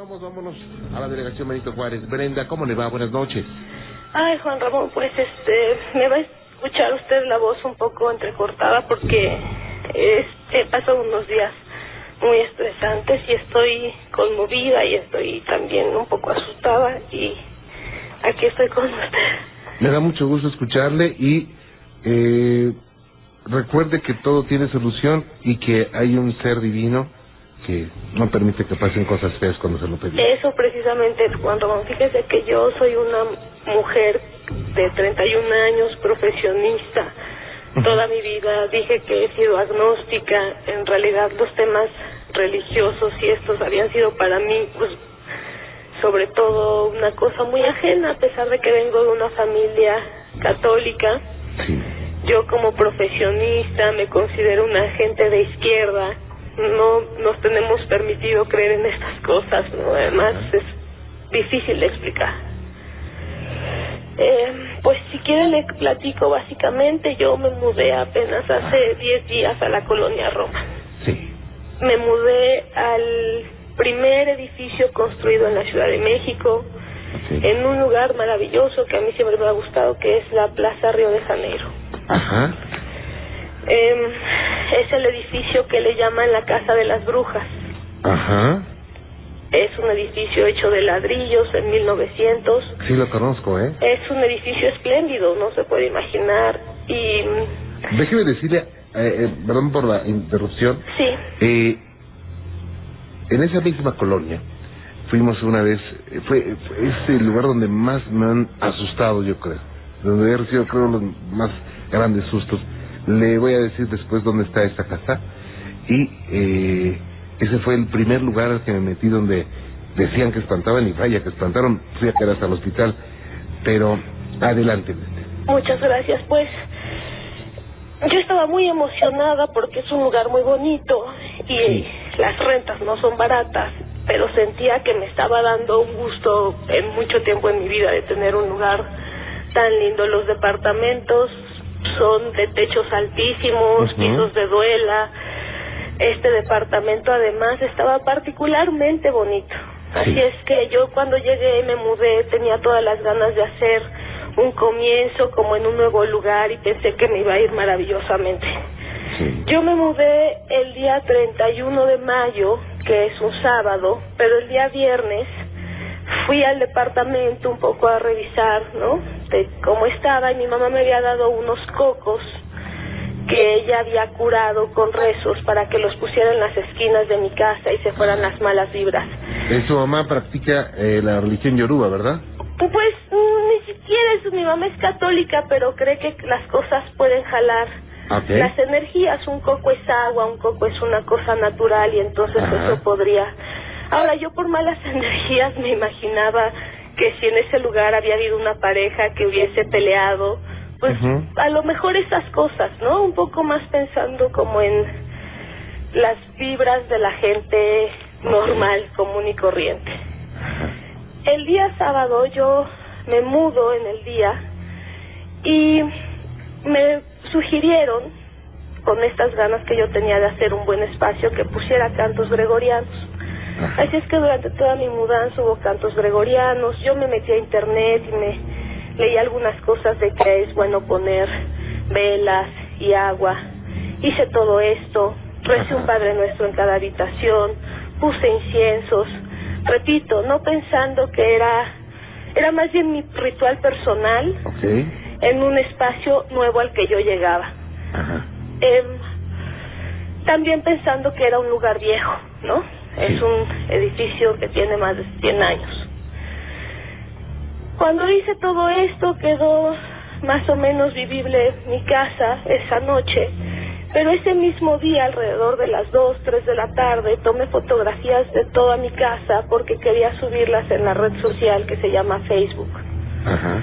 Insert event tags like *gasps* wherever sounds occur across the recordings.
Continuamos, vámonos a la delegación Benito Juárez. Brenda, ¿cómo le va? Buenas noches. Ay, Juan Ramón, pues este, me va a escuchar usted la voz un poco entrecortada porque este, pasado unos días muy estresantes y estoy conmovida y estoy también un poco asustada y aquí estoy con usted. Me da mucho gusto escucharle y eh, recuerde que todo tiene solución y que hay un ser divino que no permite que pasen cosas feas cuando se lo pedimos. Eso precisamente, Juan Ramón. Fíjese que yo soy una mujer de 31 años, profesionista. Toda mi vida dije que he sido agnóstica. En realidad los temas religiosos y estos habían sido para mí, pues, sobre todo una cosa muy ajena, a pesar de que vengo de una familia católica. Sí. Yo como profesionista me considero una agente de izquierda. No nos tenemos permitido creer en estas cosas, ¿no? Además es difícil de explicar. Eh, pues si quieren le platico básicamente, yo me mudé apenas hace 10 días a la colonia Roma. Sí. Me mudé al primer edificio construido en la Ciudad de México, Sí. en un lugar maravilloso que a mí siempre me ha gustado, que es la Plaza Río de Janeiro. Ajá. Eh, es el edificio que le llaman la Casa de las Brujas. Ajá. Es un edificio hecho de ladrillos en 1900. Sí lo conozco, ¿eh? Es un edificio espléndido, no se puede imaginar. Y mm, Déjeme decirle, eh, eh, perdón por la interrupción, sí, eh, en esa misma colonia fuimos una vez, eh, fue, fue- es el lugar donde más me han asustado, yo creo, donde he recibido, creo, los más grandes sustos. Le voy a decir después dónde está esta casa. Y eh, ese fue el primer lugar al que me metí donde decían que espantaban y vaya, que espantaron, fui a quedar hasta el hospital. Pero adelante. muchas gracias. Pues yo estaba muy emocionada porque es un lugar muy bonito y Sí. las rentas no son baratas, pero sentía que me estaba dando un gusto en mucho tiempo en mi vida de tener un lugar tan lindo. Los departamentos son de techos altísimos, pisos de duela. Este departamento además estaba particularmente bonito. Así Sí. es que yo cuando llegué me mudé, tenía todas las ganas de hacer un comienzo como en un nuevo lugar y pensé que me iba a ir maravillosamente. Sí. Yo me mudé el día 31 de mayo, que es un sábado, pero el día viernes fui al departamento un poco a revisar, ¿no? De cómo estaba y mi mamá me había dado unos cocos que ella había curado con rezos para que los pusiera en las esquinas de mi casa y se fueran las malas vibras. Eh, Su mamá practica eh, la religión yoruba, ¿verdad? Pues mm, ni siquiera es, mi mamá es católica, pero cree que las cosas pueden jalar las energías. Un coco es agua, un coco es una cosa natural y entonces Ajá. eso podría. Ahora, yo por malas *laughs* energías me imaginaba que si en ese lugar había habido una pareja que hubiese peleado, pues a lo mejor esas cosas, ¿no? Un poco más pensando como en las vibras de la gente normal, común y corriente. El día sábado yo me mudo en el día y me sugirieron, con estas ganas que yo tenía de hacer un buen espacio, que pusiera cantos gregorianos. Ajá. Así es que durante toda mi mudanza hubo cantos gregorianos, yo me metí a internet y me leí algunas cosas de que es bueno poner velas y agua. Hice todo esto, recé un. Padre Nuestro en cada habitación, puse inciensos, repito, no pensando que era, era más bien mi ritual personal en un espacio nuevo al que yo llegaba. Ajá. Em, también pensando que era un lugar viejo, ¿no? Es un edificio que tiene más de 100 años. Cuando hice todo esto quedó más o menos vivible mi casa esa noche, pero ese mismo día, alrededor de las 2, 3 de la tarde, tomé fotografías de toda mi casa porque quería subirlas en la red social que se llama Facebook Ajá.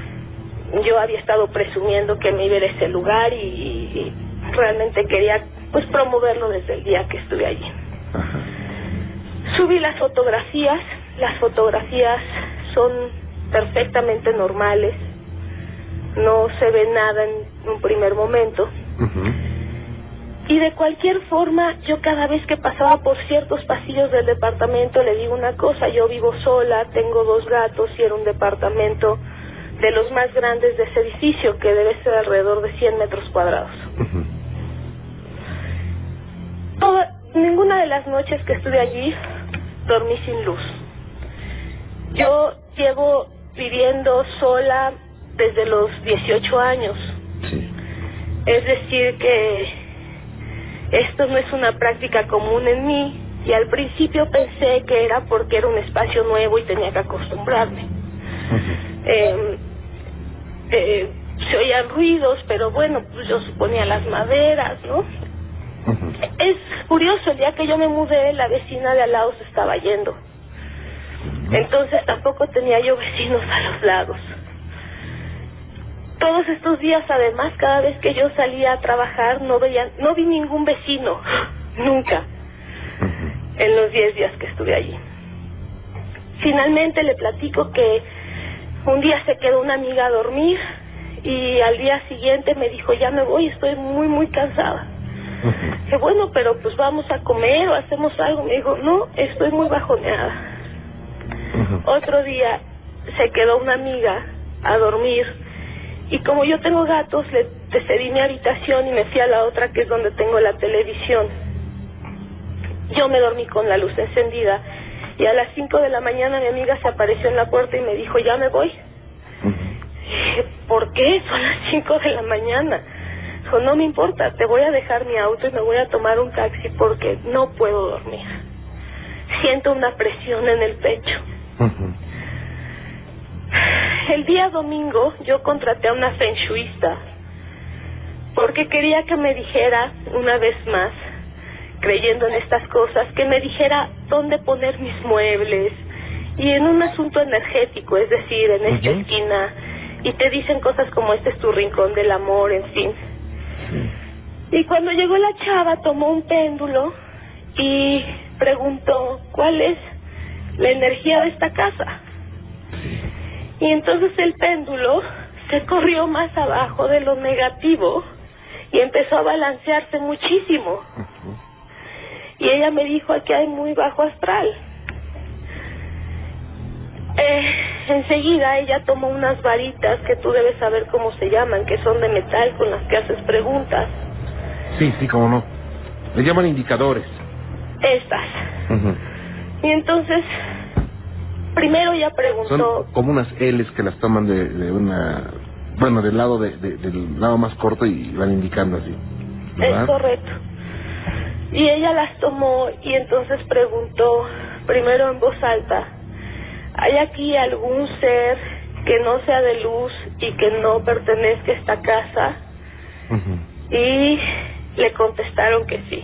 yo había estado presumiendo que me iba a ese lugar y, y realmente quería pues promoverlo desde el día que estuve allí. Ajá. Subí las fotografías, las fotografías son perfectamente normales, no se ve nada en un primer momento. Y de cualquier forma, yo cada vez que pasaba por ciertos pasillos del departamento le digo una cosa, yo vivo sola, tengo dos gatos y era un departamento de los más grandes de ese edificio, que debe ser alrededor de 100 metros cuadrados. ninguna de las noches que estuve allí dormí sin luz. Yo llevo viviendo sola desde los 18 años. Es decir, que esto no es una práctica común en mí y al principio pensé que era porque era un espacio nuevo y tenía que acostumbrarme. Em, eh, se oían ruidos, pero bueno, pues yo suponía las maderas, ¿no? Es curioso, el día que yo me mudé, la vecina de al lado se estaba yendo. Entonces tampoco tenía yo vecinos a los lados. Todos estos días, además, cada vez que yo salía a trabajar, no veía, no vi ningún vecino, *gasps* nunca, en los diez días que estuve allí. Finalmente le platico que un día se quedó una amiga a dormir y al día siguiente me dijo, ya me voy, estoy muy, muy cansada. Que bueno, pero pues vamos a comer o hacemos algo. Me dijo, no, estoy muy bajoneada. Otro día se quedó una amiga a dormir y como yo tengo gatos, le cedí mi habitación y me fui a la otra que es donde tengo la televisión. Yo me dormí con la luz encendida y a las 5 de la mañana mi amiga se apareció en la puerta y me dijo, ya me voy. dije, ¿por qué? Son las 5 de la mañana. Dijo, no me importa, te voy a dejar mi auto y me voy a tomar un taxi porque no puedo dormir. Siento una presión en el pecho. El día domingo yo contraté a una feng porque quería que me dijera una vez más, creyendo en estas cosas, que me dijera dónde poner mis muebles y en un asunto energético, es decir, en esta esquina, y te dicen cosas como este es tu rincón del amor, en fin. Y cuando llegó la chava tomó un péndulo y preguntó, ¿cuál es la energía de esta casa? Y entonces el péndulo se corrió más abajo de lo negativo y empezó a balancearse muchísimo. Y ella me dijo, aquí hay muy bajo astral. Eh, enseguida ella tomó unas varitas que tú debes saber cómo se llaman, que son de metal con las que haces preguntas. Sí, sí, cómo no. Le llaman indicadores. Estas. Y entonces, primero ella preguntó... Son como unas L's que las toman de, una... Bueno, del lado de, del lado más corto y van indicando así. Es correcto. Y ella las tomó y entonces preguntó, primero en voz alta, ¿hay aquí algún ser que no sea de luz y que no pertenezca a esta casa? Y le contestaron que sí.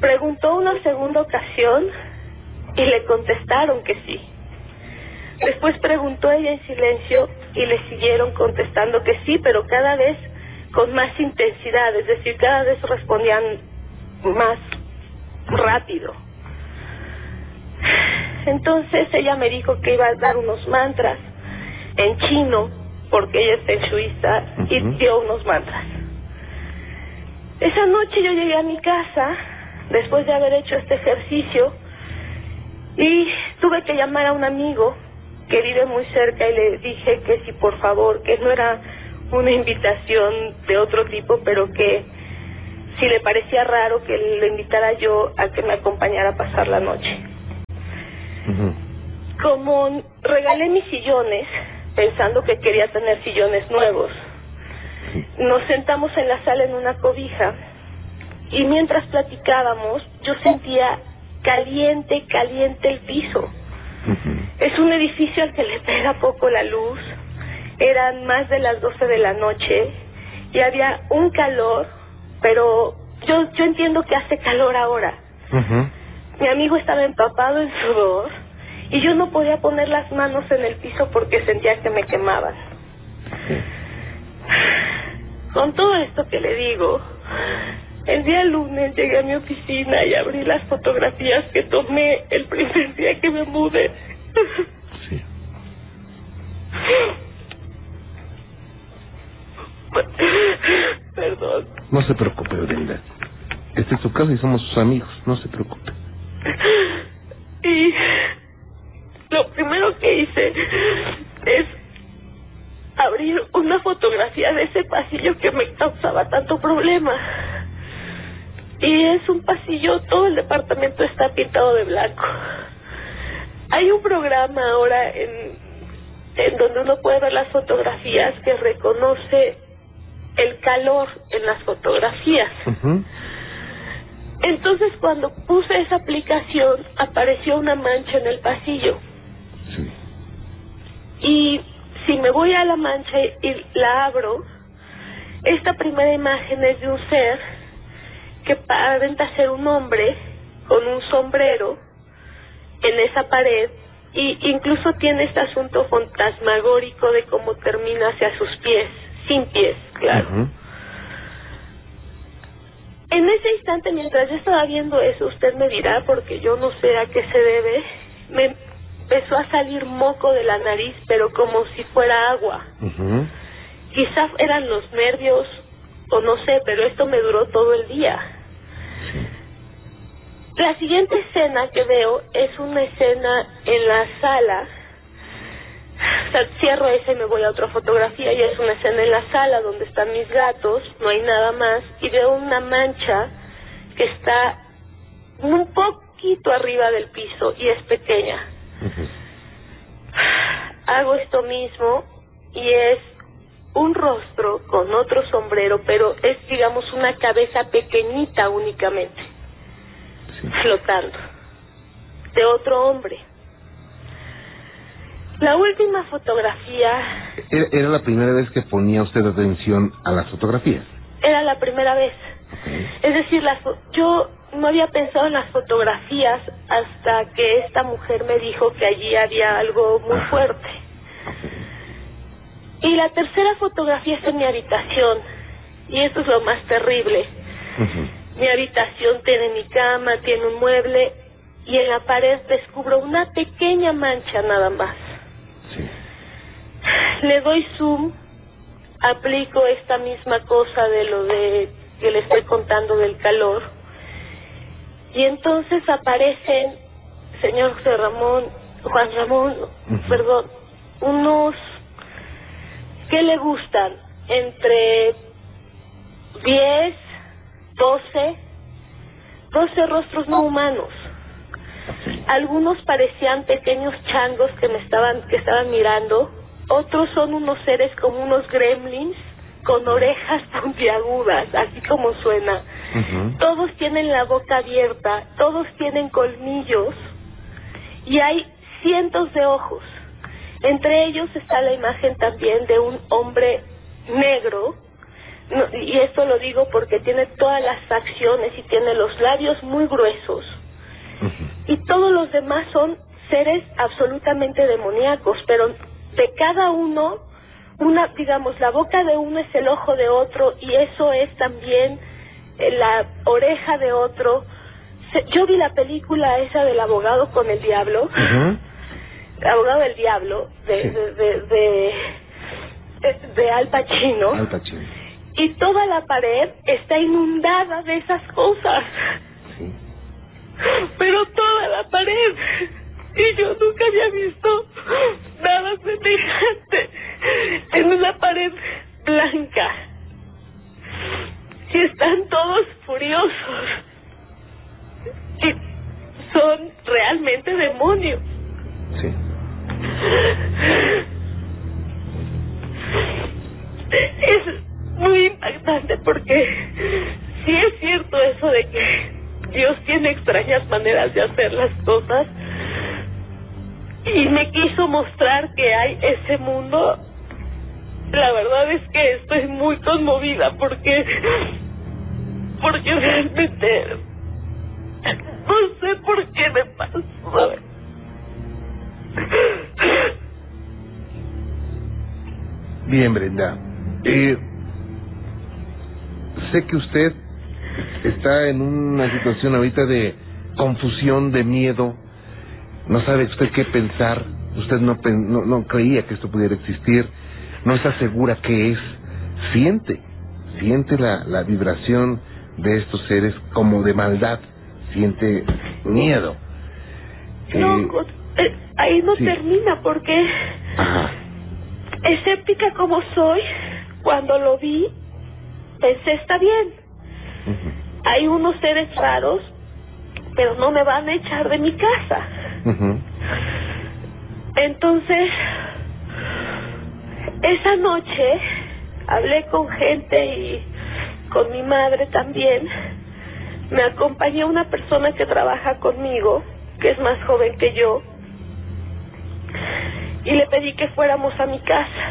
Preguntó una segunda ocasión y le contestaron que sí. Después preguntó ella en silencio y le siguieron contestando que sí, pero cada vez con más intensidad, es decir, cada vez respondían más rápido. Entonces ella me dijo que iba a dar unos mantras en chino, porque ella es en Suiza, y dio unos mantras. Esa noche yo llegué a mi casa, después de haber hecho este ejercicio, y tuve que llamar a un amigo que vive muy cerca y le dije que si por favor, que no era una invitación de otro tipo, pero que si le parecía raro que le invitara yo a que me acompañara a pasar la noche. Como regalé mis sillones, pensando que quería tener sillones nuevos, *laughs* nos sentamos en la sala en una cobija y mientras platicábamos yo sentía caliente, caliente el piso. Es un edificio al que le pega poco la luz. Eran más de las 12 de la noche y había un calor, pero yo, yo entiendo que hace calor ahora. Mi amigo estaba empapado en sudor y yo no podía poner las manos en el piso porque sentía que me quemaban. Con todo esto que le digo, el día lunes llegué a mi oficina y abrí las fotografías que tomé el primer día que me mudé. Sí. Perdón. No se preocupe, Brenda. Este es su casa y somos sus amigos. No se preocupe. Y lo primero que hice es abrir una de ese pasillo que me causaba tanto problema. Y es un pasillo, todo el departamento está pintado de blanco. Hay un programa ahora en, en donde uno puede ver las fotografías que reconoce el calor en las fotografías. Entonces cuando puse esa aplicación apareció una mancha en el pasillo. Sí. Y me voy a la mancha y la abro, esta primera imagen es de un ser que aparenta ser un hombre con un sombrero en esa pared y incluso tiene este asunto fantasmagórico de cómo termina hacia sus pies, sin pies, claro. En ese instante, mientras yo estaba viendo eso, usted me dirá, porque yo no sé a qué se debe, me empezó a salir moco de la nariz, pero como si fuera agua. Ujú. Quizás eran los nervios, o no sé, pero esto me duró todo el día. La siguiente escena que veo es una escena en la sala. O sea, cierro esa y me voy a otra fotografía y es una escena en la sala donde están mis gatos, no hay nada más, y veo una mancha que está un poquito arriba del piso y es pequeña. Hago esto mismo y es un rostro con otro sombrero, pero es digamos una cabeza pequeñita únicamente, Sí. flotando, de otro hombre. La última fotografía Era era la primera vez que ponía usted atención a las fotografías. era la primera vez. Es decir, las yo no había pensado en las fotografías hasta que esta mujer me dijo que allí había algo muy fuerte. Y la tercera fotografía es en mi habitación. Y esto es lo más terrible. Mi habitación tiene mi cama, tiene un mueble y en la pared descubro una pequeña mancha nada más. Sí. Le doy zoom, aplico esta misma cosa de lo de que le estoy contando del calor y entonces aparecen, señor José Ramón, Juan Ramón, perdón, unos que le gustan entre 10, 12, 12 rostros no humanos. Algunos parecían pequeños changos que me estaban que estaban mirando, otros son unos seres como unos gremlins con orejas puntiagudas, así como suena. Todos tienen la boca abierta, todos tienen colmillos y hay cientos de ojos. Entre ellos está la imagen también de un hombre negro, no- y esto lo digo porque tiene todas las facciones y tiene los labios muy gruesos. Y todos los demás son seres absolutamente demoníacos, pero de cada uno, una, digamos, la boca de uno es el ojo de otro y eso es también la oreja de otro. Yo vi la película esa del abogado con el diablo, el abogado del diablo, de, Sí. de, de, de, de Al Pacino, Al Pacino. y toda la pared está inundada de esas cosas Sí. pero toda la pared. Y yo nunca había visto nada semejante en una pared blanca. Y están todos furiosos. Y son realmente demonios. Sí. Es muy impactante porque sí es cierto eso de que Dios tiene extrañas maneras de hacer las cosas y me quiso mostrar sé que usted está en una situación ahorita de confusión, de miedo. No sabe usted qué pensar. Usted no, no, no creía que esto pudiera existir. No está segura qué es. Siente. siente la, la vibración de estos seres como de maldad, siente miedo. No, Eh, eh, ahí no sí. termina porque ajá, escéptica como soy, cuando lo vi, pensé está bien. Hay unos seres raros, pero no me van a echar de mi casa. Entonces, esa noche hablé con gente y con mi madre también. Me acompañó una persona que trabaja conmigo, que es más joven que yo, y le pedí que fuéramos a mi casa.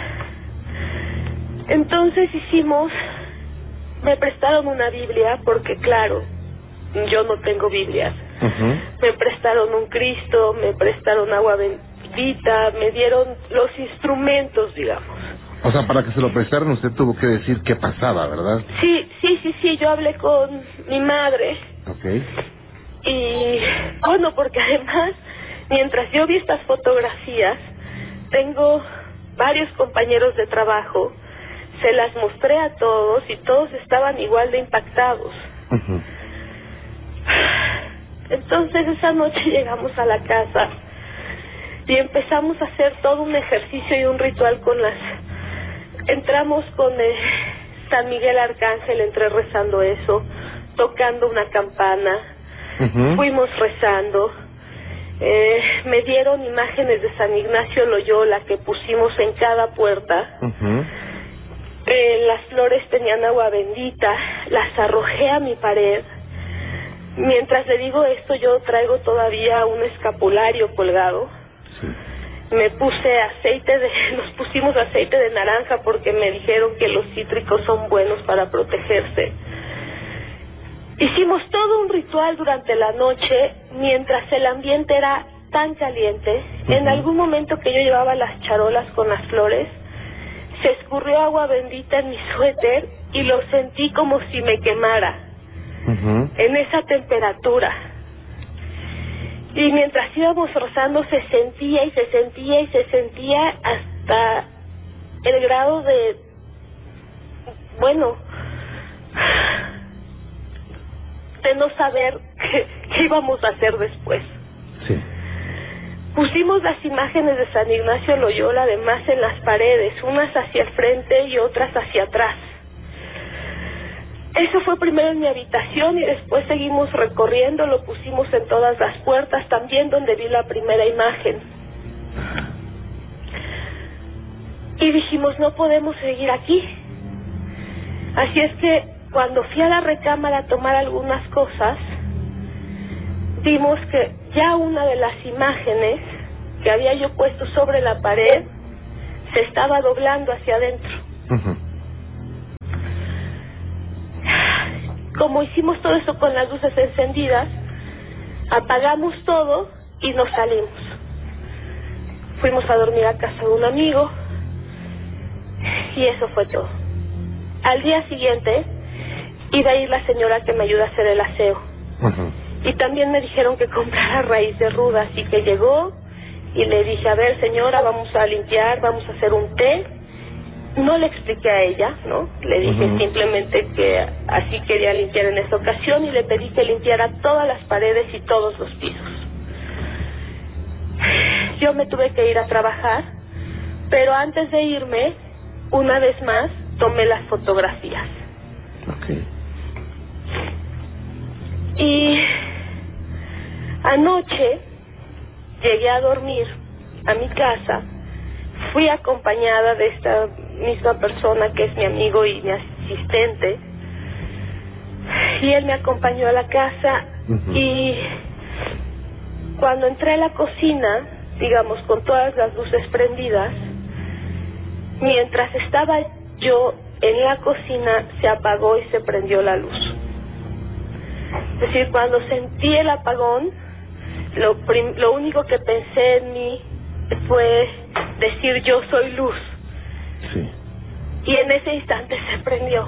Entonces hicimos, me prestaron una Biblia, porque claro, yo no tengo Biblias. Me prestaron un Cristo, me prestaron agua bendita, me dieron los instrumentos, digamos. O sea, para que se lo prestaran usted tuvo que decir qué pasaba, ¿verdad? Sí, sí, sí, sí, yo hablé con mi madre Ok. y bueno, porque además, mientras yo vi estas fotografías, tengo varios compañeros de trabajo, se las mostré a todos y todos estaban igual de impactados. Entonces esa noche llegamos a la casa y empezamos a hacer todo un ejercicio y un ritual con las... Entramos con eh, San Miguel Arcángel, entré rezando eso, tocando una campana, fuimos rezando, eh, me dieron imágenes de San Ignacio Loyola que pusimos en cada puerta. Eh, las flores tenían agua bendita, las arrojé a mi pared. Mientras le digo esto, yo traigo todavía un escapulario colgado. Sí. Me puse aceite de, *laughs* nos pusimos aceite de naranja porque me dijeron que los cítricos son buenos para protegerse. Hicimos todo un ritual durante la noche mientras el ambiente era tan caliente. En algún momento que yo llevaba las charolas con las flores, se escurrió agua bendita en mi suéter y lo sentí como si me quemara en esa temperatura. Y mientras íbamos rozando se sentía y se sentía y se sentía hasta el grado de, bueno, de no saber *laughs* qué, qué íbamos a hacer después. Sí. Pusimos las imágenes de San Ignacio Loyola además en las paredes, unas hacia el frente y otras hacia atrás. Eso fue primero en mi habitación y después seguimos recorriendo, lo pusimos en todas las puertas, también donde vi la primera imagen. Y dijimos, no podemos seguir aquí. Así es que cuando fui a la recámara a tomar algunas cosas, vimos que ya una de las imágenes que había yo puesto sobre la pared se estaba doblando hacia adentro. Como hicimos todo eso con las luces encendidas, apagamos todo y nos salimos. Fuimos a dormir a casa de un amigo y eso fue todo. Al día siguiente iba a ir la señora que me ayuda a hacer el aseo. Y también me dijeron que comprara raíz de ruda, así que llegó y le dije, a ver señora, vamos a limpiar, vamos a hacer un té. No le expliqué a ella, ¿no? Le dije simplemente que así quería limpiar en esta ocasión y le pedí que limpiara todas las paredes y todos los pisos. Yo me tuve que ir a trabajar, pero antes de irme, una vez más, tomé las fotografías. Y anoche llegué a dormir a mi casa, fui acompañada de esta misma persona que es mi amigo y mi asistente, y él me acompañó a la casa y cuando entré a la cocina, digamos con todas las luces prendidas, mientras estaba yo en la cocina se apagó y se prendió la luz. Es decir, cuando sentí el apagón, lo, prim- lo único que pensé en mí fue decir yo soy luz. Sí. Y en ese instante se prendió.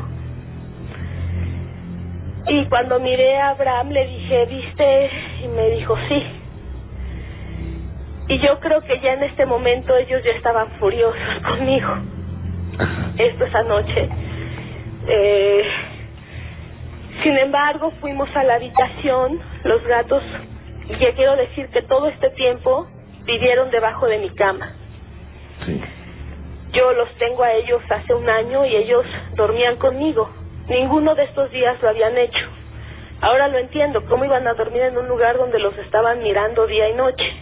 Y cuando miré a Abraham le dije, ¿viste? Y me dijo, sí. Y yo creo que ya en este momento ellos ya estaban furiosos *laughs* conmigo. Ajá. Esto esa noche. Eh, sin embargo, fuimos a la habitación, los gatos, y ya quiero decir que todo este tiempo vivieron debajo de mi cama. Sí. Yo los tengo a ellos hace un año y ellos dormían conmigo. Ninguno de estos días lo habían hecho. Ahora lo entiendo, cómo iban a dormir en un lugar donde los estaban mirando día y noche.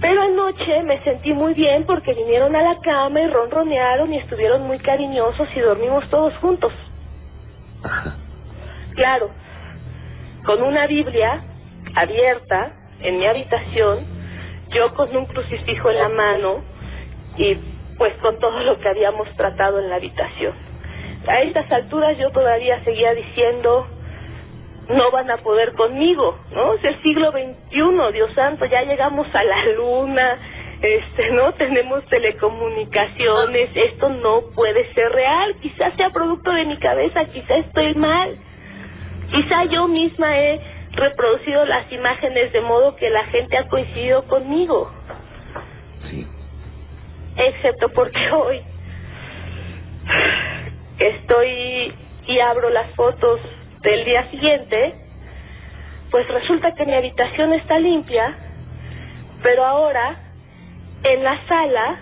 Pero anoche me sentí muy bien porque vinieron a la cama y ronronearon y estuvieron muy cariñosos y dormimos todos juntos. Claro, con una Biblia abierta en mi habitación, yo con un crucifijo en la mano y pues con todo lo que habíamos tratado en la habitación. A estas alturas yo todavía seguía diciendo, no van a poder conmigo, ¿no? Es el siglo XXI, Dios santo, ya llegamos a la luna, este, ¿no? Tenemos telecomunicaciones, esto no puede ser real, quizás sea producto de mi cabeza, quizás estoy mal, quizá yo misma he reproducido las imágenes de modo que la gente ha coincidido conmigo, Sí. excepto porque hoy estoy y abro las fotos del día siguiente, pues resulta que mi habitación está limpia, pero ahora en la sala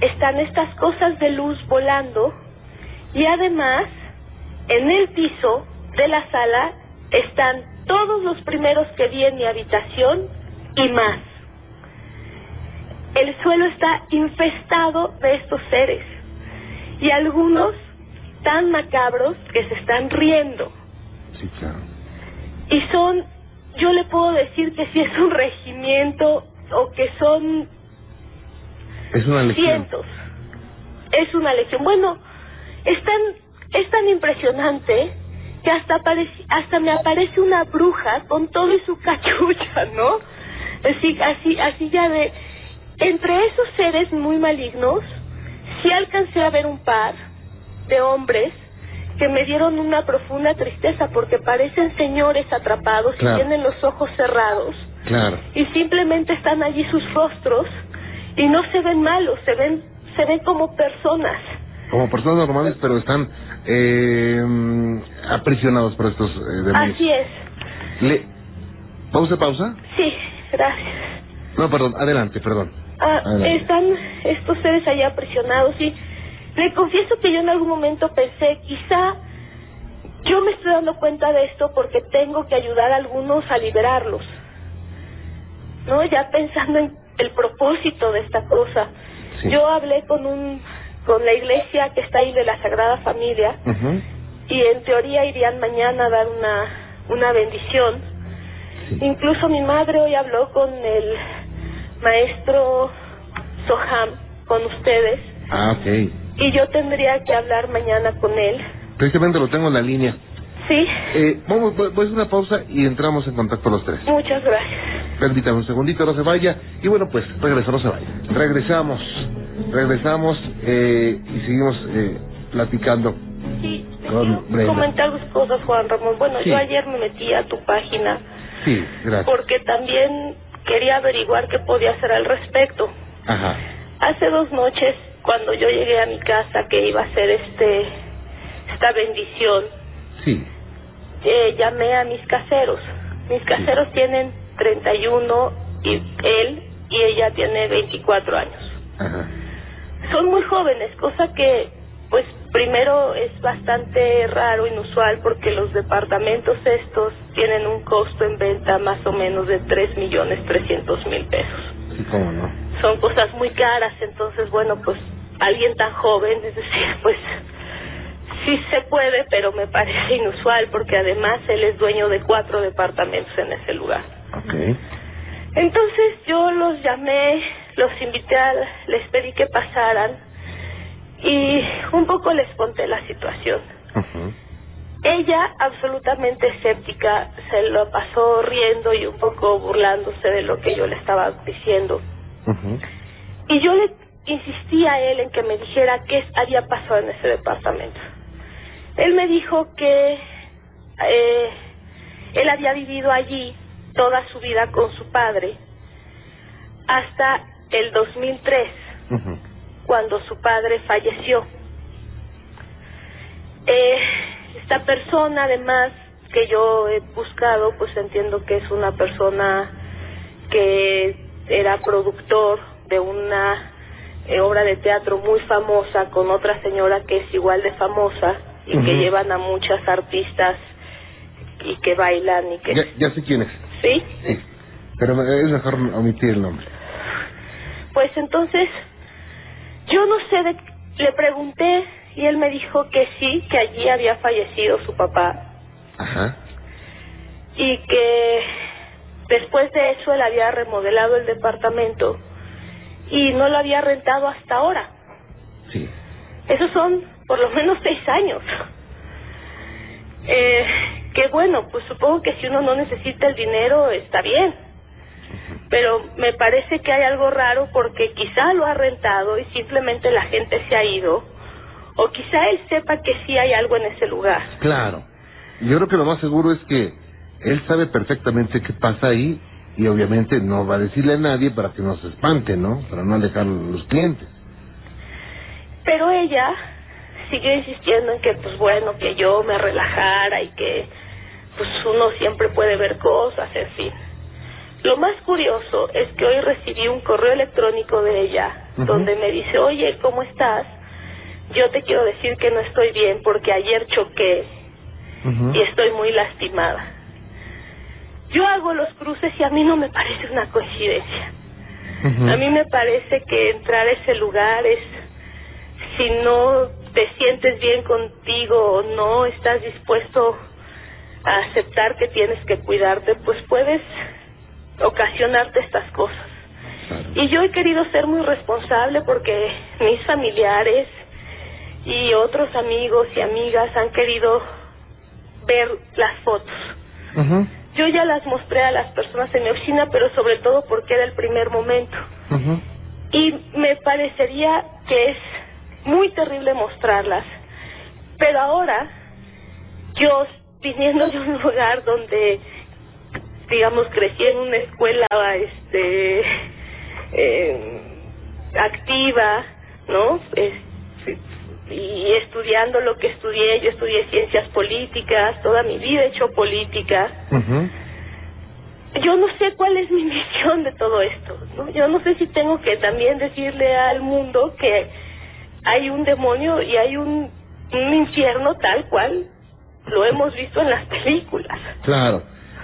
están estas cosas de luz volando y además en el piso de la sala están todos los primeros que vi en mi habitación y más. El suelo está infestado de estos seres y algunos tan macabros que se están riendo. Sí, claro. Y son, yo le puedo decir que si es un regimiento o que son Es una lección. cientos. Es una lección. Bueno, es tan, es tan impresionante que hasta, aparece, hasta me aparece una bruja con todo y su cachucha, *laughs* ¿no? Así, así, así ya de... Entre esos seres muy malignos, sí alcancé a ver un par de hombres que me dieron una profunda tristeza porque parecen señores atrapados Claro. y tienen los ojos cerrados Claro. y simplemente están allí sus rostros y no se ven malos, se ven se ven como personas. Como personas normales, pero están eh, aprisionados por estos eh, demonios. Así es. Le... ¿Vamos a pausa? Sí, gracias. No, perdón, adelante, perdón. Ah, Adelante. están estos seres allá aprisionados y le confieso que yo en algún momento pensé, quizá yo me estoy dando cuenta de esto porque tengo que ayudar a algunos a liberarlos. ¿No? Ya pensando en el propósito de esta cosa. Sí. Yo hablé con un con la iglesia que está ahí de la Sagrada Familia y en teoría irían mañana a dar una una bendición. Sí. Incluso mi madre hoy habló con el maestro Soham, con ustedes, Ah, ok. y yo tendría que hablar mañana con él. Precisamente lo tengo en la línea. Sí, Eh, vamos, voy a hacer una pausa y entramos en contacto los tres. muchas gracias. Permítame un segundito, no se vaya. Y bueno, pues regresa, no se vaya. Regresamos, regresamos eh, y seguimos eh, platicando. Sí, Con comentar dos cosas, Juan Ramón. Bueno, Sí. yo ayer me metí a tu página Sí, gracias. porque también quería averiguar qué podía hacer al respecto. Ajá. Hace dos noches, cuando yo llegué a mi casa que iba a hacer este esta bendición, Sí, eh, llamé a mis caseros. Mis caseros tienen 31 y él y ella tiene 24 años. ajá. Son muy jóvenes, cosa que pues primero es bastante raro, inusual, porque los departamentos estos tienen un costo en venta más o menos de 3 millones 300 mil pesos. Sí, cómo no. Son cosas muy caras, entonces bueno, pues alguien tan joven, *laughs* es decir, pues sí se puede, pero me parece *laughs* inusual porque además él es dueño de cuatro departamentos en ese lugar. Entonces yo los llamé, los invité, a, les pedí que pasaran y un poco les conté la situación. Ella, absolutamente escéptica, se lo pasó riendo y un poco burlándose de lo que yo le estaba diciendo. Y yo le insistí a él en que me dijera qué había pasado en ese departamento. Él me dijo que eh, él había vivido allí toda su vida con su padre hasta el 2003, Ujú. cuando su padre falleció. Eh, esta persona, además, que yo he buscado, pues entiendo que es una persona que era productor de una eh, obra de teatro muy famosa con otra señora que es igual de famosa y que llevan a muchas artistas y que bailan y que... Ya, ya sé quién es. ¿Sí? Sí. Pero es mejor omitir el nombre. Pues entonces, yo no sé, de, le pregunté y él me dijo que sí, que allí había fallecido su papá. Ajá. Y que después de eso él había remodelado el departamento y no lo había rentado hasta ahora. Sí. Esos son por lo menos seis años. Eh, que bueno, pues supongo que si uno no necesita el dinero está bien. Pero me parece que hay algo raro porque quizá lo ha rentado y simplemente la gente se ha ido. O quizá él sepa que sí hay algo en ese lugar. Claro. Yo creo que lo más seguro es que él sabe perfectamente qué pasa ahí y obviamente no va a decirle a nadie para que no se espante, ¿no? Para no alejar a los clientes. Pero ella siguió insistiendo en que, pues bueno, que yo me relajara y que, pues uno siempre puede ver cosas, en fin. Lo más curioso es que hoy recibí un correo electrónico de ella donde me dice, oye, ¿cómo estás? Yo te quiero decir que no estoy bien porque ayer choqué y estoy muy lastimada. Yo hago los cruces y a mí no me parece una coincidencia. A mí me parece que entrar a ese lugar es, si no te sientes bien contigo o no estás dispuesto a aceptar que tienes que cuidarte, pues puedes ocasionarte estas cosas. Y yo he querido ser muy responsable porque mis familiares y otros amigos y amigas han querido ver las fotos. Yo ya las mostré a las personas en mi oficina, pero sobre todo porque era el primer momento. Y me parecería que es muy terrible mostrarlas. Pero ahora, yo viniendo de un lugar donde, digamos, crecí en una escuela este eh, activa, ¿no? y estudiando lo que estudié, yo estudié ciencias políticas, toda mi vida he hecho política. Yo no sé cuál es mi *laughs* misión de todo esto, ¿no? Yo no sé si tengo que también decirle al mundo que hay un demonio y hay un, un infierno tal cual lo hemos visto en las películas. Claro.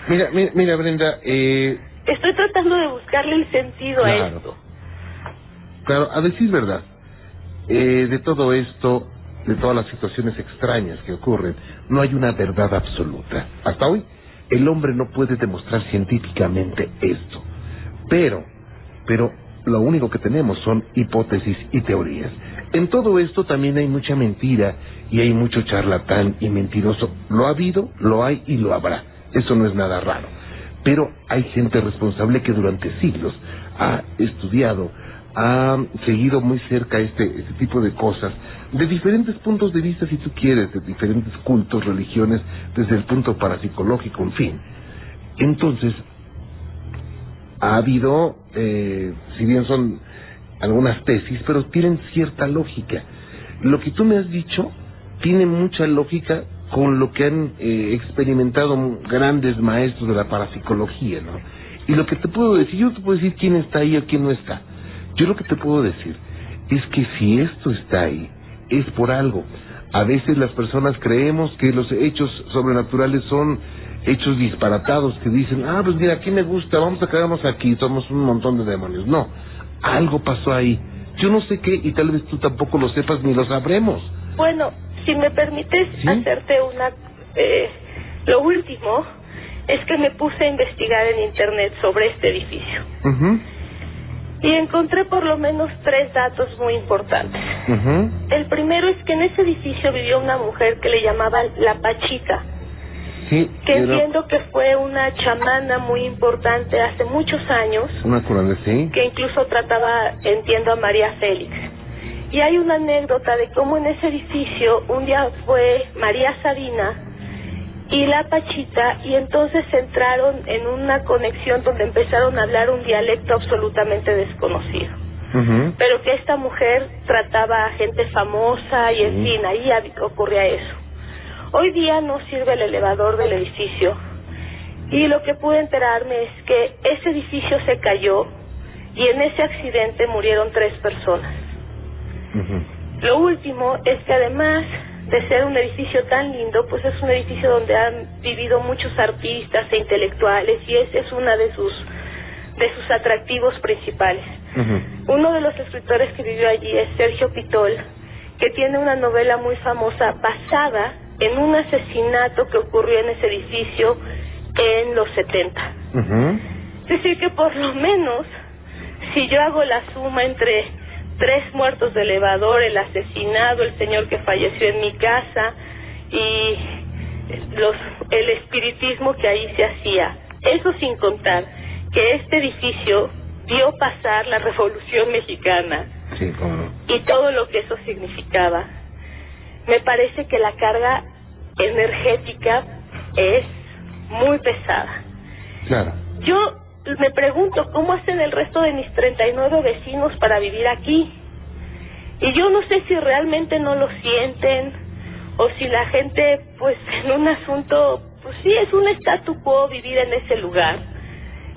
Mira, mira, mira Brenda, eh... Estoy tratando de buscarle el sentido a esto. Claro, a decir verdad, eh, de todo esto, de todas las situaciones extrañas que ocurren, no hay una verdad absoluta. Hasta hoy, el hombre no puede demostrar científicamente esto. Pero, pero lo único que tenemos son hipótesis y teorías. En todo esto también hay mucha mentira y hay mucho charlatán y mentiroso. Lo ha habido, lo hay y lo habrá. Eso no es nada raro. Pero hay gente responsable que durante siglos ha estudiado, ha seguido muy cerca este, este tipo de cosas, de diferentes puntos de vista, si tú quieres, de diferentes cultos, religiones, desde el punto parapsicológico, en fin. Entonces, ha habido, eh, si bien son algunas tesis, pero tienen cierta lógica. Lo que tú me has dicho tiene mucha lógica con lo que han eh, experimentado grandes maestros de la parapsicología, ¿no? Y lo que te puedo decir, yo te puedo decir quién está ahí o quién no está. Yo lo que te puedo decir es que si esto está ahí, es por algo. A veces las personas creemos que los hechos sobrenaturales son hechos disparatados que dicen, ah, pues mira, aquí me gusta, vamos a quedarnos aquí, somos un montón de demonios. No, algo pasó ahí. Yo no sé qué y tal vez tú tampoco lo sepas ni lo sabremos. Bueno, si me permites hacerte una... Eh, lo último es que me puse a investigar en Internet sobre este edificio. Y encontré por lo menos tres datos muy importantes. El primero es que en ese edificio vivió una mujer que le llamaban la Que entiendo que fue una chamana muy importante hace muchos años. Una sí. Que incluso trataba, entiendo, a María Félix. Y hay una anécdota de cómo en ese edificio un día fue María Sabina y la Pachita y entonces entraron en una conexión donde empezaron a hablar un dialecto absolutamente desconocido. Pero que esta mujer trataba a gente famosa y en fin, ahí ocurría eso. Hoy día no sirve el elevador del edificio y lo que pude enterarme es que ese edificio se cayó y en ese accidente murieron tres personas. Lo último es que además de ser un edificio tan lindo, pues es un edificio donde han vivido muchos artistas e intelectuales y ese es uno de sus de sus atractivos principales. Uno de los escritores que vivió allí es Sergio Pitol, que tiene una novela muy famosa basada en un asesinato que ocurrió en ese edificio en los 70. Es decir, que por lo menos, si yo hago la suma entre tres muertos de elevador, el asesinado, el señor que falleció en mi casa y los, el espiritismo que ahí se hacía, eso sin contar que este edificio vio pasar la Revolución Mexicana y todo lo que eso significaba. Me parece que la carga energética es muy pesada. Claro. Yo me pregunto cómo hacen el resto de mis 39 vecinos para vivir aquí. Y yo no sé si realmente no lo sienten o si la gente, pues *laughs* en un asunto, pues sí, es un statu quo vivir en ese lugar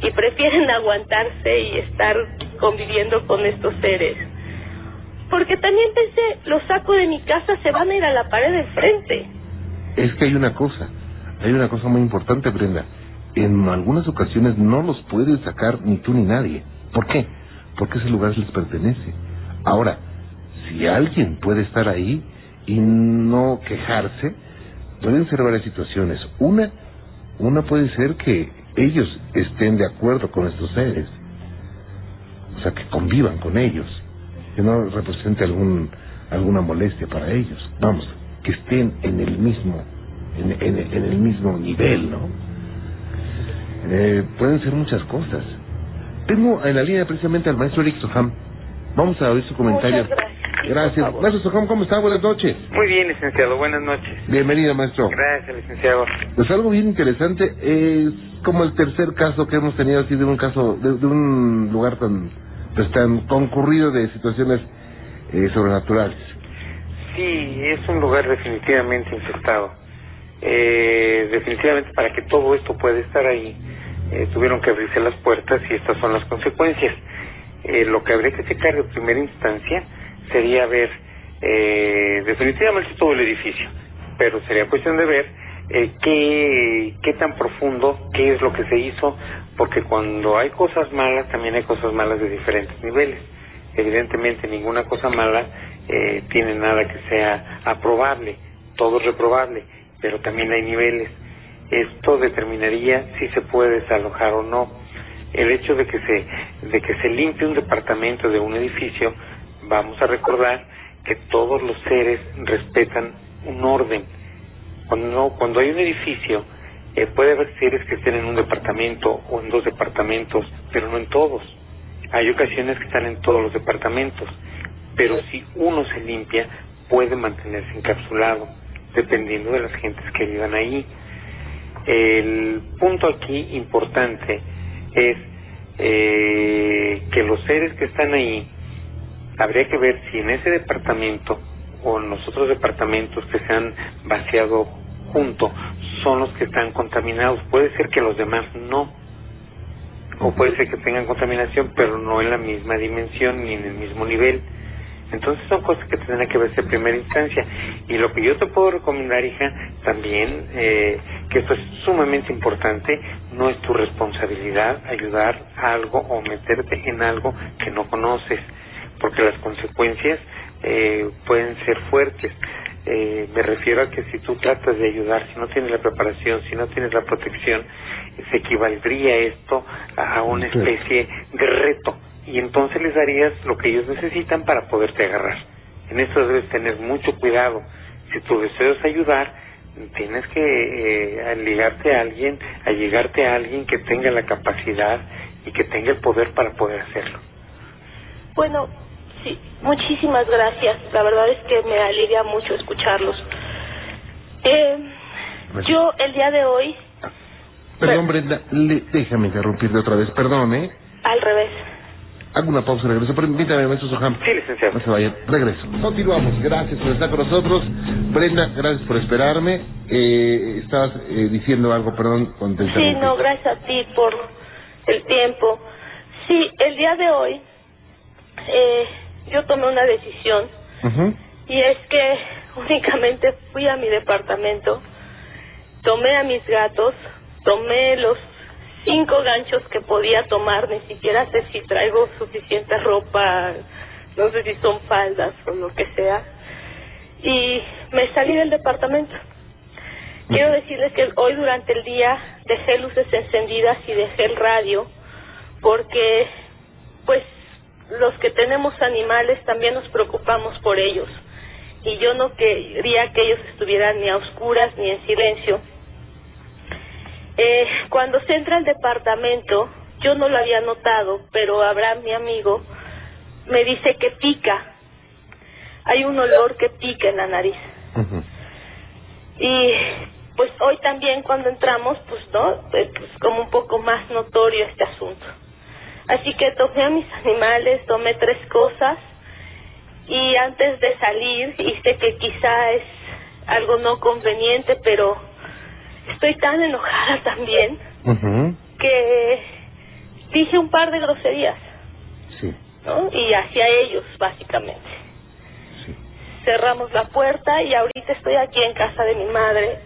y prefieren *laughs* aguantarse y estar conviviendo con estos seres. Porque también pensé, los saco de mi casa, se van a ir a la pared de frente. Es que hay una cosa, hay una cosa muy importante, Brenda. En algunas ocasiones no los puedes sacar ni tú ni nadie. ¿Por qué? Porque ese lugar les pertenece. Ahora, si alguien puede estar ahí y no quejarse, pueden ser varias situaciones. Una, una puede ser que ellos estén de acuerdo con estos seres. O sea, que convivan con ellos. Que no represente algún, alguna molestia para ellos. Vamos, que estén en el mismo, en, en, el mismo nivel, ¿no? Eh, pueden ser muchas cosas. Tengo en la línea precisamente al maestro Eric Soham. Vamos a oír su comentario. Gracias. Maestro Soham, ¿cómo está? Buenas noches. Muy bien, licenciado. Buenas noches. Bienvenido, maestro. Gracias, licenciado. Pues algo bien interesante es como el tercer caso que hemos tenido así de un caso, de, un lugar tan, pues, tan concurrido de situaciones eh, sobrenaturales. Sí, es un lugar definitivamente infectado. Eh, definitivamente para que todo esto pueda estar ahí, eh, tuvieron que abrirse las puertas y estas son las consecuencias. Eh, lo que habría que checar de primera instancia sería ver eh, definitivamente todo el edificio, pero sería cuestión de ver eh, qué, qué tan profundo, qué es lo que se hizo, porque cuando hay cosas malas, también hay cosas malas de diferentes niveles. Evidentemente ninguna cosa mala eh, tiene nada que sea aprobable, todo es reprobable, pero también hay niveles. Esto determinaría si se puede desalojar o no. El hecho de que se de que se limpie un departamento de un edificio, vamos a recordar que todos los seres respetan un orden. Cuando cuando hay un edificio eh, puede haber seres que estén en un departamento o en dos departamentos, pero no en todos. Hay ocasiones que están en todos los departamentos pero si uno se limpia puede mantenerse encapsulado dependiendo de las gentes que vivan ahí. El punto aquí importante es eh, que los seres que están ahí, habría que ver si en ese departamento o en los otros departamentos que se han vaciado junto son los que están contaminados. Puede ser que los demás no. O puede ser que tengan contaminación, pero no en la misma dimensión ni en el mismo nivel. Entonces son cosas que tendrán que verse en primera instancia. Y lo que yo te puedo recomendar, hija, también, eh, que esto es sumamente importante, no es tu responsabilidad ayudar a algo o meterte en algo que no conoces, porque las consecuencias eh, pueden ser fuertes. Eh, me refiero a que si tú tratas de ayudar, si no tienes la preparación, si no tienes la protección, se equivaldría esto a una especie de reto y entonces les darías lo que ellos necesitan para poderte agarrar. En esto debes tener mucho cuidado. Si tu deseo es ayudar, tienes que eh, ligarte a alguien, allegarte a alguien que tenga la capacidad y que tenga el poder para poder hacerlo. Bueno, sí, muchísimas gracias. La verdad es que me alivia mucho escucharlos. Eh, yo el día de hoy... Perdón, Brenda, le, déjame interrumpirte otra vez, perdón, ¿eh? Al revés. Hago una pausa y regreso. Permítame, maestro Soham. Sí, licenciado. No se vayan. Regreso. Continuamos. Gracias por estar con nosotros. Brenda, gracias por esperarme. Eh, estabas eh, diciendo algo, perdón, Sí, no, gracias a ti por el tiempo. Sí, el día de hoy eh, yo tomé una decisión y es que únicamente fui a mi departamento, tomé a mis gatos, tomé los cinco ganchos que podía tomar, ni siquiera sé si traigo suficiente ropa, no sé si son faldas o lo que sea, y me salí del departamento. Quiero decirles que hoy durante el día dejé luces encendidas y dejé el radio porque pues los que tenemos animales también nos preocupamos por ellos y yo no quería que ellos estuvieran ni a oscuras ni en silencio. Eh, cuando se entra al departamento, yo no lo había notado, pero Abraham, mi amigo, me dice que pica. Hay un olor que pica en la nariz. Y pues hoy también cuando entramos, pues no, Eh, pues como un poco más notorio este asunto. Así que tomé a mis animales, tomé tres cosas y antes de salir, sé que quizá es algo no conveniente, pero estoy tan enojada también que dije un par de groserías, Sí, ¿no? Y hacia ellos, básicamente sí. cerramos la puerta y ahorita estoy aquí en casa de mi madre.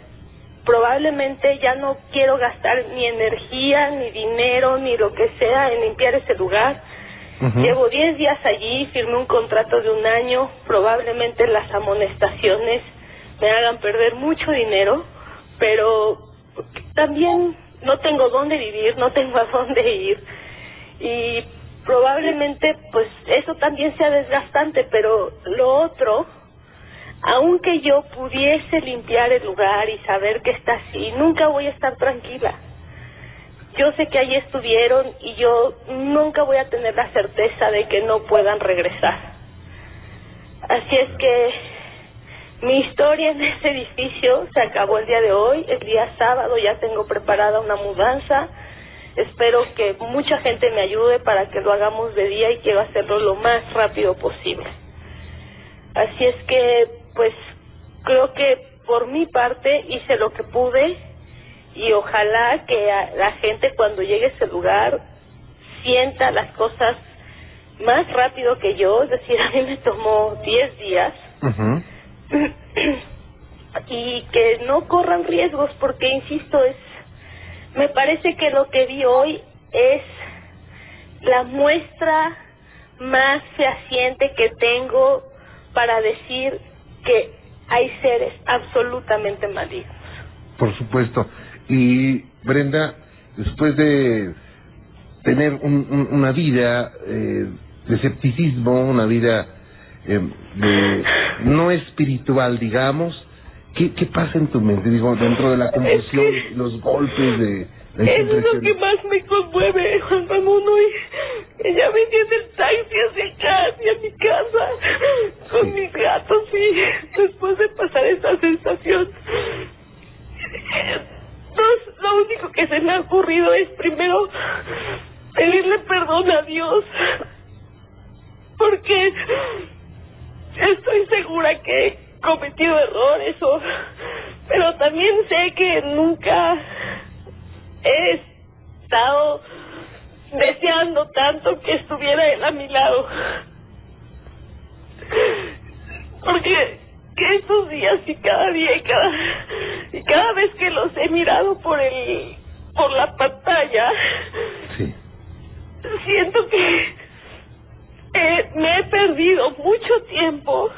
Probablemente ya no quiero gastar ni energía, ni dinero, ni lo que sea en limpiar ese lugar. Llevo 10 días allí, firmé un contrato de un año. Probablemente las amonestaciones me hagan perder mucho dinero, pero también no tengo dónde vivir, no tengo a dónde ir. Y probablemente pues eso también sea desgastante, pero lo otro, aunque yo pudiese limpiar el lugar y saber que está así, nunca voy a estar tranquila. Yo sé que allí estuvieron y yo nunca voy a tener la certeza de que no puedan regresar. Así es que mi historia en ese edificio se acabó el día de hoy, el día sábado ya tengo preparada una mudanza. Espero que mucha gente me ayude para que lo hagamos de día y quiero hacerlo lo más rápido posible. Así es que, pues, creo que por mi parte hice lo que pude y ojalá que a- la gente cuando llegue a ese lugar sienta las cosas más rápido que yo, es decir, *laughs* a mí me tomó 10 días *clears throat* y que no corran riesgos porque insisto es me parece que lo que vi hoy es la muestra más fehaciente que tengo para decir que hay seres absolutamente malignos. Por supuesto. Y Brenda, después de tener un- un- una vida eh, de escepticismo, una vida eh, de no espiritual, digamos, ¿qué, ¿qué pasa en tu mente? Digo, dentro de la confusión, los golpes de Eso es lo que más me conmueve, Juan Ramón, hoy. Ella venía del taxi hacia acá, hacia mi casa, con Sí. mis gatos y después de pasar esa sensación, no, lo único que se me ha ocurrido es primero pedirle perdón a Dios, porque estoy segura que he cometido errores, o, pero también sé que nunca he estado deseando tanto que estuviera él a mi lado. Porque que estos días y cada día y cada y cada vez que los he mirado por el por la pantalla Sí, siento que eh, me he perdido mucho tiempo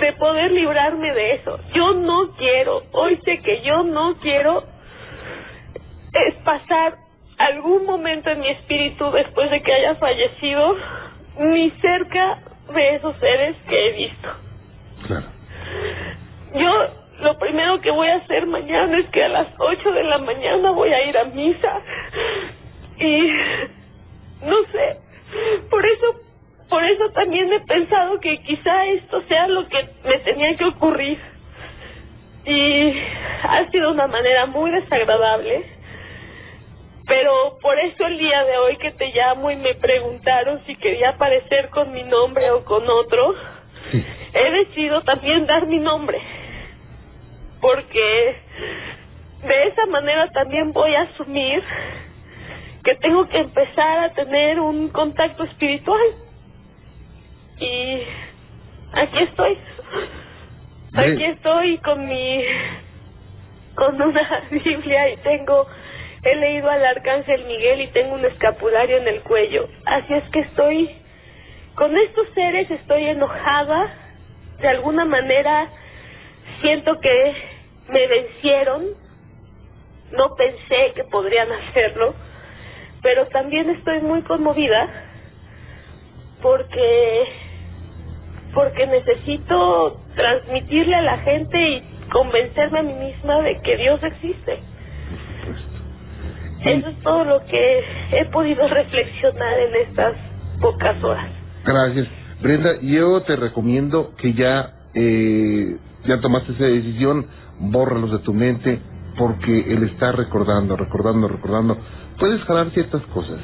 de poder librarme de eso. Yo no quiero, hoy sé que yo no quiero es pasar algún momento en mi espíritu después de que haya fallecido ni cerca de esos seres que he visto. claro. Yo lo primero que voy a hacer mañana es que a las 8 de la mañana voy a ir a misa y no sé, por eso por eso también he pensado que quizá esto sea lo que me tenía que ocurrir. Y ha sido una manera muy desagradable, Pero por eso el día de hoy que te llamo y me preguntaron si quería aparecer con mi nombre o con otro, he decidido también dar mi nombre. Porque de esa manera también voy a asumir que tengo que empezar a tener un contacto espiritual. Y aquí estoy. Aquí estoy con mi con una *laughs* Biblia y tengo he leído al arcángel Miguel y tengo un escapulario en el cuello. Así es que estoy con estos seres estoy enojada, de alguna manera siento que me vencieron, no pensé que podrían hacerlo, pero también estoy muy conmovida porque porque necesito transmitirle a la gente y convencerme a mí misma de que Dios existe. Eso es todo lo que he podido reflexionar en estas pocas horas. Gracias. Brenda, yo te recomiendo que ya, eh, ya tomaste esa decisión, bórralos de tu mente, porque él está recordando, recordando, recordando. Puedes jalar ciertas cosas.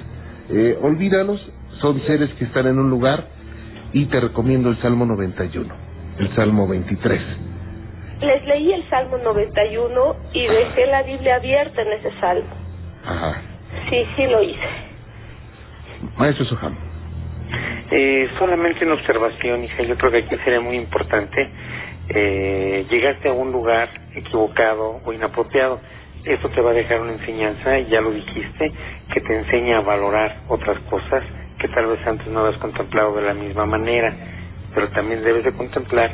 Eh, olvídalos, son seres que están en un lugar y te recomiendo el Salmo 91, el Salmo 23. Les leí el Salmo 91 y dejé la Biblia abierta en ese salmo. Ajá. Sí, sí lo hice. Maestro Soham. Eh, solamente una observación, hija, yo creo que aquí sería muy importante. Eh, llegaste a un lugar equivocado o inapropiado. Eso te va a dejar una enseñanza, y ya lo dijiste, que te enseña a valorar otras cosas que tal vez antes no habías contemplado de la misma manera. Pero también debes de contemplar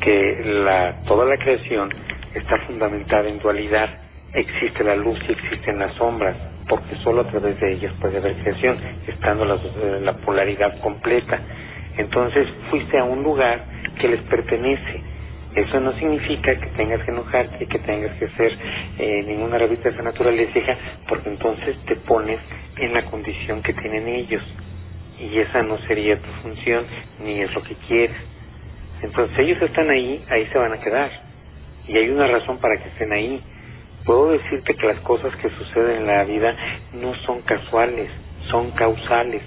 que la, toda la creación está fundamentada en dualidad. Existe la luz y existen las sombras porque solo a través de ellas puede haber creación, estando la, eh, la polaridad completa. Entonces fuiste a un lugar que les pertenece. Eso no significa que tengas que enojarte, que tengas que ser eh, ninguna revista de esa naturaleza, porque entonces te pones en la condición que tienen ellos. Y esa no sería tu función, ni es lo que quieres. Entonces ellos están ahí, ahí se van a quedar. Y hay una razón para que estén ahí puedo decirte que las cosas que suceden en la vida no son casuales, son causales.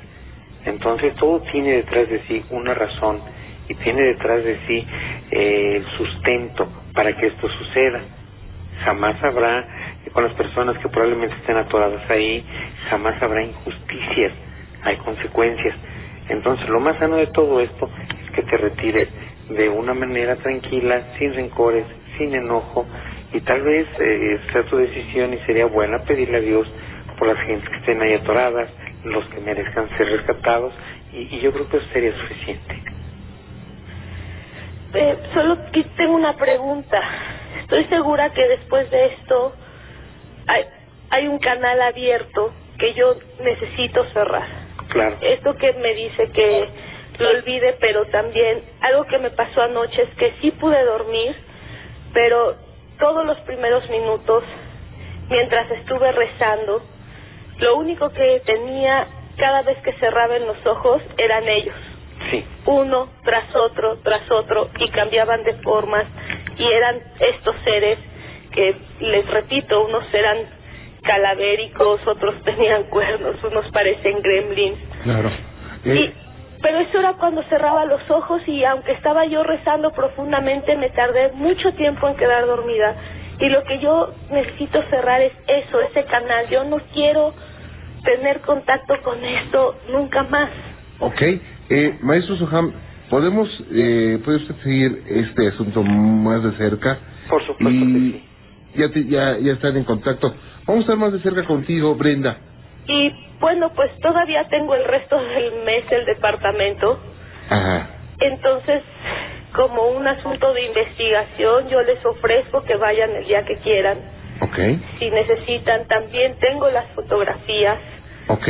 Entonces todo tiene detrás de sí una razón y tiene detrás de sí eh, el sustento para que esto suceda. Jamás habrá, con las personas que probablemente estén atoradas ahí, jamás habrá injusticias, hay consecuencias. Entonces lo más sano de todo esto es que te retires de una manera tranquila, sin rencores, sin enojo, y tal vez eh, sea tu decisión y sería buena pedirle a Dios por las gentes que estén ahí atoradas, los que merezcan ser rescatados, y, yo creo que eso sería suficiente. Eh, solo tengo una pregunta. Estoy segura que después de esto hay, hay un canal abierto que yo necesito cerrar. Claro. Esto que me dice que lo olvide, pero también algo que me pasó anoche es que sí pude dormir, pero todos los primeros minutos, mientras estuve rezando, lo único que tenía cada vez que cerraban los ojos eran ellos. Sí. Uno tras otro, tras otro, y cambiaban de formas, y eran estos seres que, les repito, unos eran calavéricos, otros *laughs* tenían cuernos, unos parecen gremlins. Claro. Y pero eso era cuando cerraba los ojos y aunque estaba yo rezando profundamente me tardé mucho tiempo en quedar dormida. Y lo que yo necesito cerrar es eso, ese canal. Yo no quiero tener contacto con esto nunca más. Ok. Eh, maestro Soham, ¿podemos, eh, ¿puede usted seguir este asunto más de cerca? Por supuesto y Ya, ya, ya están en contacto. Vamos a estar más de cerca contigo, Brenda. Y bueno, pues todavía tengo el resto del mes el departamento. Ajá. Entonces, como un asunto de investigación, yo les ofrezco que vayan el día que quieran. Ok. Si necesitan, también tengo las fotografías. Ok.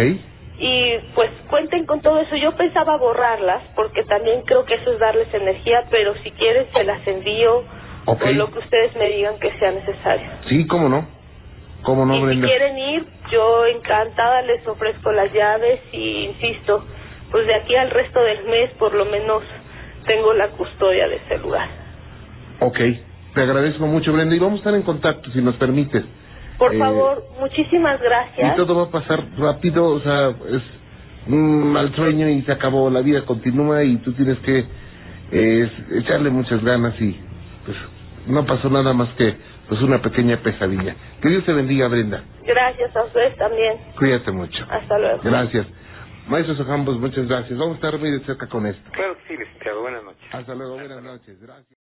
Y pues cuenten con todo eso. Yo pensaba borrarlas porque también creo que eso es darles energía, pero si quieren se las envío o lo que ustedes me digan que sea necesario. Sí, cómo no. ¿Cómo no, y si quieren ir, yo encantada les ofrezco las llaves y insisto, pues de aquí al resto del mes por lo menos tengo la custodia de ese lugar. Ok, te agradezco mucho Brenda y vamos a estar en contacto si nos permites. Por Eh, favor, muchísimas gracias. Y todo va a pasar rápido, o sea, es un mal sueño y se acabó, la vida continúa y tú tienes que eh, echarle muchas ganas y pues no pasó nada más que pues una pequeña pesadilla. Que Dios te bendiga, Brenda. Gracias a ustedes también. Cuídate mucho. Hasta luego. Gracias. Maestro Sojambos, muchas gracias. Vamos a estar muy de cerca con esto. Claro que sí, licenciado. Buenas noches. Hasta luego, buenas noches. Gracias.